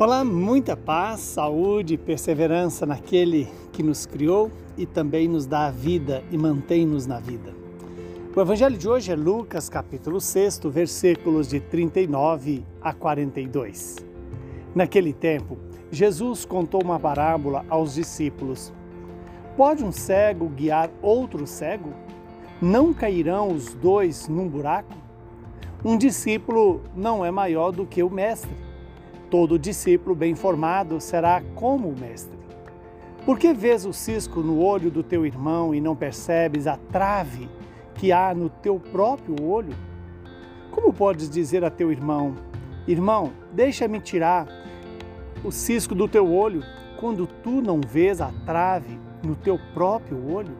Olá, muita paz, saúde e perseverança naquele que nos criou e também nos dá a vida e mantém-nos na vida. O evangelho de hoje é Lucas, capítulo 6, versículos de 39 a 42. Naquele tempo, Jesus contou uma parábola aos discípulos. Pode um cego guiar outro cego? Não cairão os dois num buraco? Um discípulo não é maior do que o mestre Todo discípulo bem formado será como o Mestre. Por que vês o cisco no olho do teu irmão e não percebes a trave que há no teu próprio olho? Como podes dizer a teu irmão: Irmão, deixa-me tirar o cisco do teu olho, quando tu não vês a trave no teu próprio olho?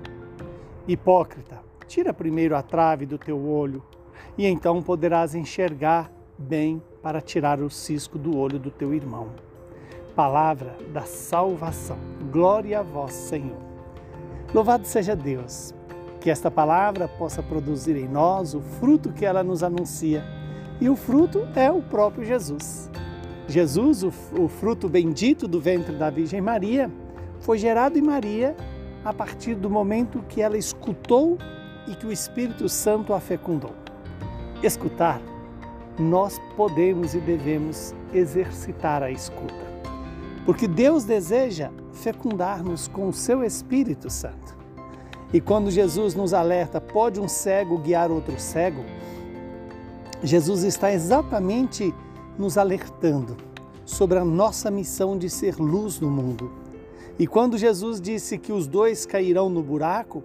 Hipócrita, tira primeiro a trave do teu olho, e então poderás enxergar bem para tirar o cisco do olho do teu irmão. Palavra da salvação. Glória a vós, Senhor. Louvado seja Deus. Que esta palavra possa produzir em nós o fruto que ela nos anuncia. E o fruto é o próprio Jesus. Jesus, o, fruto bendito do ventre da Virgem Maria, foi gerado em Maria a partir do momento que ela escutou e que o Espírito Santo a fecundou. Escutar nós podemos e devemos exercitar a escuta. Porque Deus deseja fecundar-nos com o seu Espírito Santo. E quando Jesus nos alerta, pode um cego guiar outro cego? Jesus está exatamente nos alertando sobre a nossa missão de ser luz no mundo. E quando Jesus disse que os dois cairão no buraco,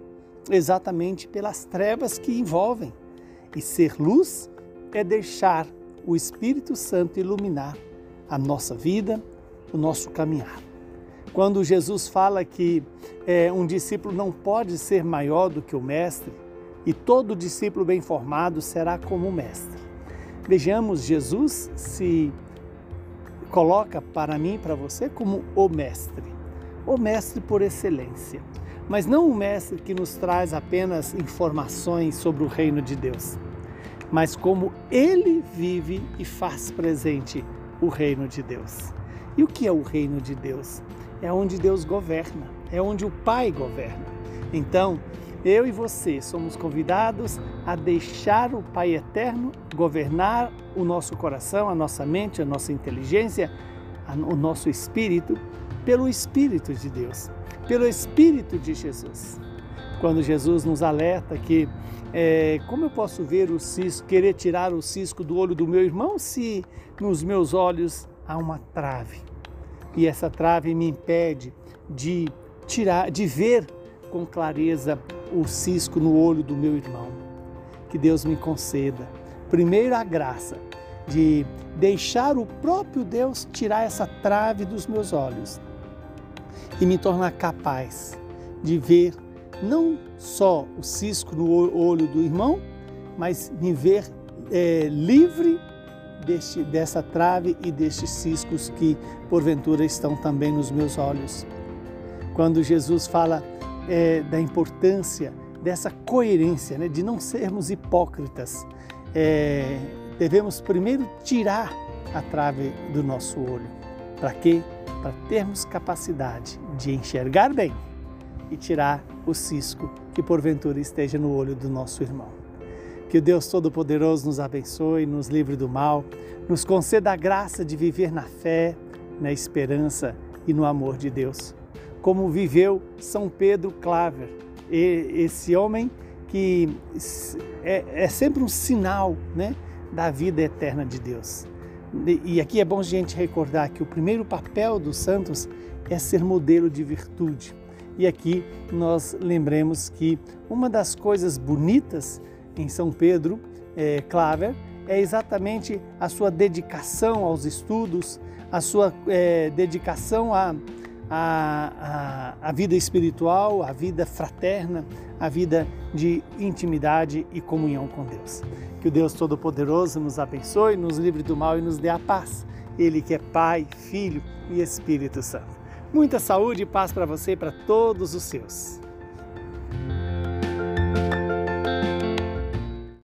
exatamente pelas trevas que envolvem. E ser luz é deixar o Espírito Santo iluminar a nossa vida, o nosso caminhar. Quando Jesus fala que é, um discípulo não pode ser maior do que o mestre, e todo discípulo bem formado será como o mestre. Vejamos, Jesus se coloca para mim e para você como o mestre, o mestre por excelência, mas não o mestre que nos traz apenas informações sobre o reino de Deus, mas como ele vive e faz presente o reino de Deus. E o que é o reino de Deus? É onde Deus governa, é onde o Pai governa. Então, eu e você somos convidados a deixar o Pai eterno governar o nosso coração, a nossa mente, a nossa inteligência, o nosso espírito, pelo Espírito de Deus, pelo Espírito de Jesus. Quando Jesus nos alerta que é, como eu posso ver o cisco, querer tirar o cisco do olho do meu irmão se nos meus olhos há uma trave? E essa trave me impede de tirar, de ver com clareza o cisco no olho do meu irmão. Que Deus me conceda, primeiro, a graça de deixar o próprio Deus tirar essa trave dos meus olhos e me tornar capaz de ver não só o cisco no olho do irmão, mas me ver é, livre deste, dessa trave e destes ciscos que porventura estão também nos meus olhos. Quando Jesus fala é, da importância dessa coerência, né, de não sermos hipócritas, é, devemos primeiro tirar a trave do nosso olho. Para quê? Para termos capacidade de enxergar bem e tirar o cisco que porventura esteja no olho do nosso irmão. Que o Deus Todo-Poderoso nos abençoe, nos livre do mal, nos conceda a graça de viver na fé, na esperança e no amor de Deus. Como viveu São Pedro Claver, esse homem que é, é sempre um sinal né, da vida eterna de Deus. E aqui é bom a gente recordar que o primeiro papel dos santos é ser modelo de virtude e aqui nós lembremos que uma das coisas bonitas em São Pedro é, Claver é exatamente a sua dedicação aos estudos, a sua é, dedicação à, à, à, vida espiritual, à vida fraterna, à vida de intimidade e comunhão com Deus. Que o Deus Todo-Poderoso nos abençoe, nos livre do mal e nos dê a paz. Ele que é Pai, Filho e Espírito Santo. Muita saúde e paz para você e para todos os seus.